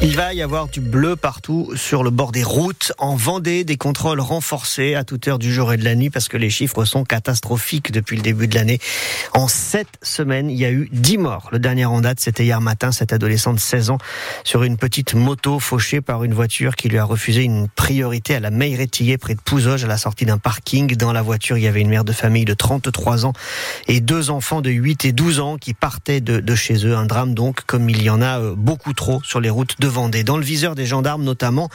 Il va y avoir du bleu partout sur le bord des routes. En Vendée, des contrôles renforcés à toute heure du jour et de la nuit parce que les chiffres sont catastrophiques depuis le début de l'année. En sept semaines, il y a eu dix morts. Le dernier en date, c'était hier matin, cette adolescente de 16 ans sur une petite moto fauchée par une voiture qui lui a refusé une priorité à la Meiretillé près de Pouzoge à la sortie d'un parking. Dans la voiture, il y avait une mère de famille de 33 ans et deux enfants de 8 et 12 ans qui partaient de, de chez eux. Un drame donc, comme il y en a euh, beaucoup trop sur les routes de Vendée. Dans le viseur des gendarmes notamment,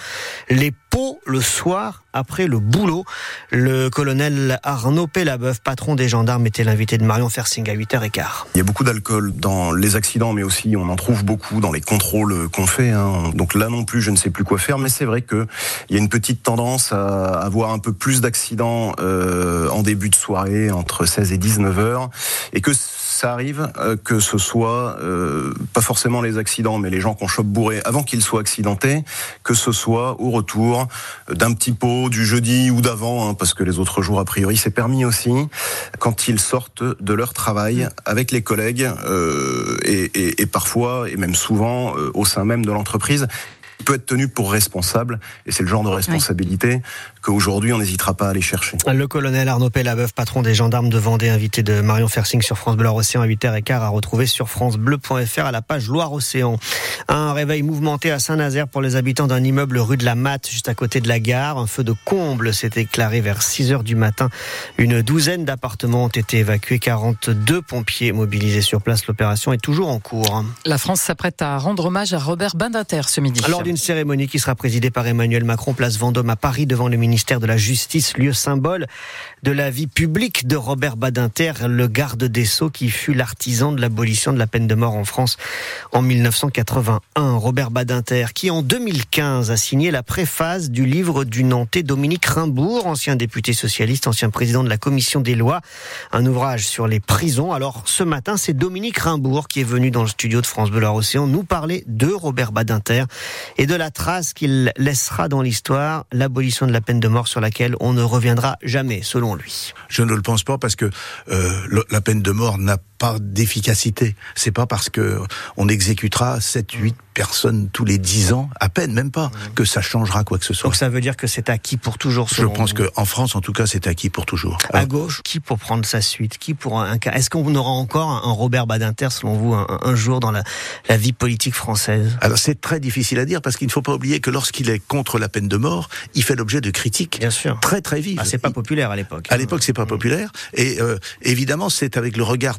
les pots le soir après le boulot. Le colonel Arnaud Pellabeuf, patron des gendarmes, était l'invité de Marion Fersing à 8h15. Il y a beaucoup d'alcool dans les accidents, mais aussi on en trouve beaucoup dans les contrôles qu'on fait. Hein. Donc là non plus, je ne sais plus quoi faire, mais c'est vrai qu'il y a une petite tendance à avoir un peu plus d'accidents euh, en début de soirée, entre 16 et 19 heures, et que ça arrive euh, que ce soit euh, pas forcément les accidents, mais les gens qu'on chope bourrés avant qu'ils soient accidentés, que ce soit au retour d'un petit pot du jeudi ou d'avant, hein, parce que les autres jours a priori c'est permis aussi, quand ils sortent de leur travail avec les collègues euh, et, et, et, parfois et même souvent euh, au sein même de l'entreprise peut être tenu pour responsable, et c'est le genre de responsabilité oui. qu'aujourd'hui on n'hésitera pas à aller chercher. Le colonel Arnaud Pellabeuf, patron des gendarmes de Vendée, invité de Marion Fersing sur France Bleu Océan à 8h15, à retrouver sur francebleu.fr à la page Loire-Océan. Un réveil mouvementé à Saint-Nazaire pour les habitants d'un immeuble rue de la Matte, juste à côté de la gare. Un feu de comble s'est éclairé vers 6h du matin. Une douzaine d'appartements ont été évacués, 42 pompiers mobilisés sur place. L'opération est toujours en cours. La France s'apprête à rendre hommage à Robert Badinter ce midi. Alors, une cérémonie qui sera présidée par Emmanuel Macron, place Vendôme à Paris, devant le ministère de la Justice, lieu symbole de la vie publique de Robert Badinter, le garde des Sceaux qui fut l'artisan de l'abolition de la peine de mort en France en 1981. Robert Badinter, qui en 2015 a signé la préface du livre du Nantais Dominique Rimbourg, ancien député socialiste, ancien président de la commission des lois, un ouvrage sur les prisons. Alors ce matin, c'est Dominique Rimbourg qui est venu dans le studio de France Bleu Océan nous parler de Robert Badinter de la trace qu'il laissera dans l'histoire, l'abolition de la peine de mort sur laquelle on ne reviendra jamais, selon lui. Je ne le pense pas parce que euh, la peine de mort n'a pas d'efficacité. C'est pas parce que on exécutera 7, 8 personnes tous les 10 ans, à peine, même pas, que ça changera quoi que ce soit. Donc ça veut dire que c'est acquis pour toujours. Je pense qu'en France, en tout cas, c'est acquis pour toujours. Alors, à gauche, qui pour prendre sa suite? Qui pour un cas? Est-ce qu'on aura encore un Robert Badinter, selon vous, un, un jour dans la, la, vie politique française? Alors c'est très difficile à dire parce qu'il ne faut pas oublier que lorsqu'il est contre la peine de mort, il fait l'objet de critiques Bien sûr. très très vives. Ah, c'est pas populaire à l'époque. À l'époque, c'est pas populaire. Et euh, évidemment, c'est avec le regard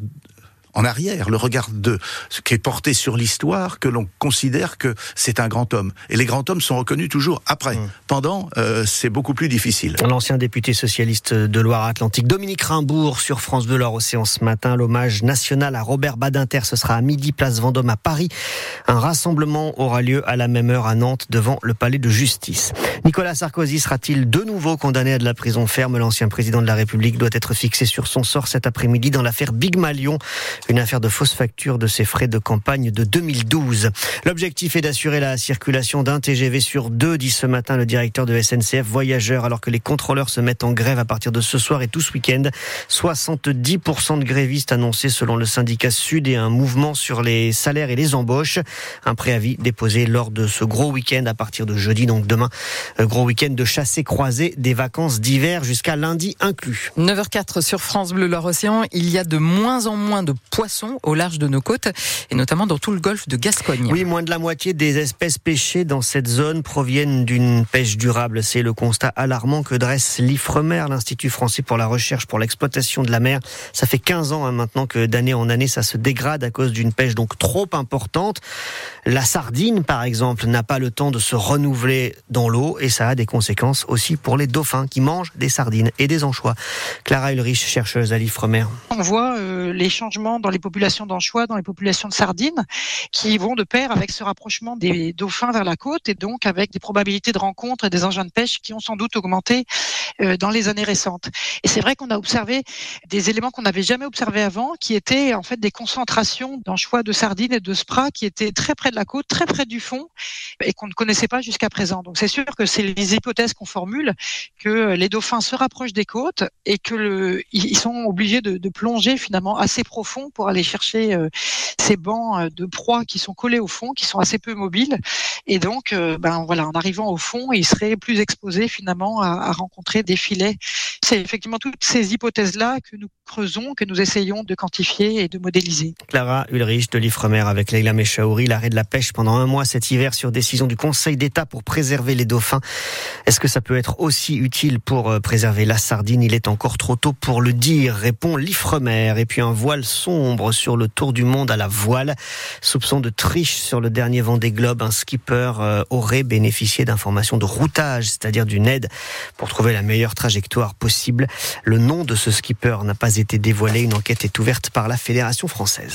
en arrière, le regard de ce qui est porté sur l'histoire, que l'on considère que c'est un grand homme. Et les grands hommes sont reconnus toujours après. Mmh. Pendant, euh, c'est beaucoup plus difficile. L'ancien député socialiste de Loire-Atlantique, Dominique Rimbourg, sur France Bleu Océan ce matin. L'hommage national à Robert Badinter, ce sera à midi, place Vendôme à Paris. Un rassemblement aura lieu à la même heure à Nantes, devant le palais de justice. Nicolas Sarkozy sera-t-il de nouveau condamné à de la prison ferme? L'ancien président de la République doit être fixé sur son sort cet après-midi dans l'affaire Big Malion une affaire de fausse facture de ses frais de campagne de 2012. L'objectif est d'assurer la circulation d'un TGV sur deux, dit ce matin le directeur de SNCF Voyageurs, alors que les contrôleurs se mettent en grève à partir de ce soir et tout ce week-end. 70% de grévistes annoncés selon le syndicat Sud et un mouvement sur les salaires et les embauches. Un préavis déposé lors de ce gros week-end à partir de jeudi, donc demain. Gros week-end de chassé croisé des vacances d'hiver jusqu'à lundi inclus. 9h04 sur France Bleu Loire-Océan. Il y a de moins en moins de poissons au large de nos côtes et notamment dans tout le golfe de Gascogne. Oui, moins de la moitié des espèces pêchées dans cette zone proviennent d'une pêche durable. C'est le constat alarmant que dresse l'IFREMER, l'Institut français pour la recherche pour l'exploitation de la mer. Ça fait 15 ans hein, maintenant que d'année en année ça se dégrade à cause d'une pêche donc trop importante. La sardine par exemple n'a pas le temps de se renouveler dans l'eau et ça a des conséquences aussi pour les dauphins qui mangent des sardines et des anchois. Clara Ulrich, chercheuse à l'IFREMER. On voit euh, les changements dans les populations d'anchois, dans les populations de sardines, qui vont de pair avec ce rapprochement des dauphins vers la côte et donc avec des probabilités de rencontre et des engins de pêche qui ont sans doute augmenté euh, dans les années récentes. Et c'est vrai qu'on a observé des éléments qu'on n'avait jamais observés avant, qui étaient en fait des concentrations d'anchois, de sardines et de spras qui étaient très près de la côte, très près du fond et qu'on ne connaissait pas jusqu'à présent. Donc c'est sûr que c'est les hypothèses qu'on formule que les dauphins se rapprochent des côtes et que le, ils sont obligés de, de plonger finalement assez profond pour aller chercher ces bancs de proie qui sont collés au fond, qui sont assez peu mobiles. Et donc, ben voilà, en arrivant au fond, il serait plus exposé finalement à rencontrer des filets. C'est effectivement toutes ces hypothèses-là que nous creusons, que nous essayons de quantifier et de modéliser. Clara Ulrich de l'Ifremer avec Leila Mechaouri, l'arrêt de la pêche pendant un mois cet hiver sur décision du Conseil d'État pour préserver les dauphins. Est-ce que ça peut être aussi utile pour euh, préserver la sardine? Il est encore trop tôt pour le dire, répond l'Ifremer. Et puis un voile sombre sur le tour du monde à la voile. Soupçon de triche sur le dernier vent des globes. Un skipper euh, aurait bénéficié d'informations de routage, c'est-à-dire d'une aide pour trouver la meilleure trajectoire Le nom de ce skipper n'a pas été dévoilé. Une enquête est ouverte par la Fédération française.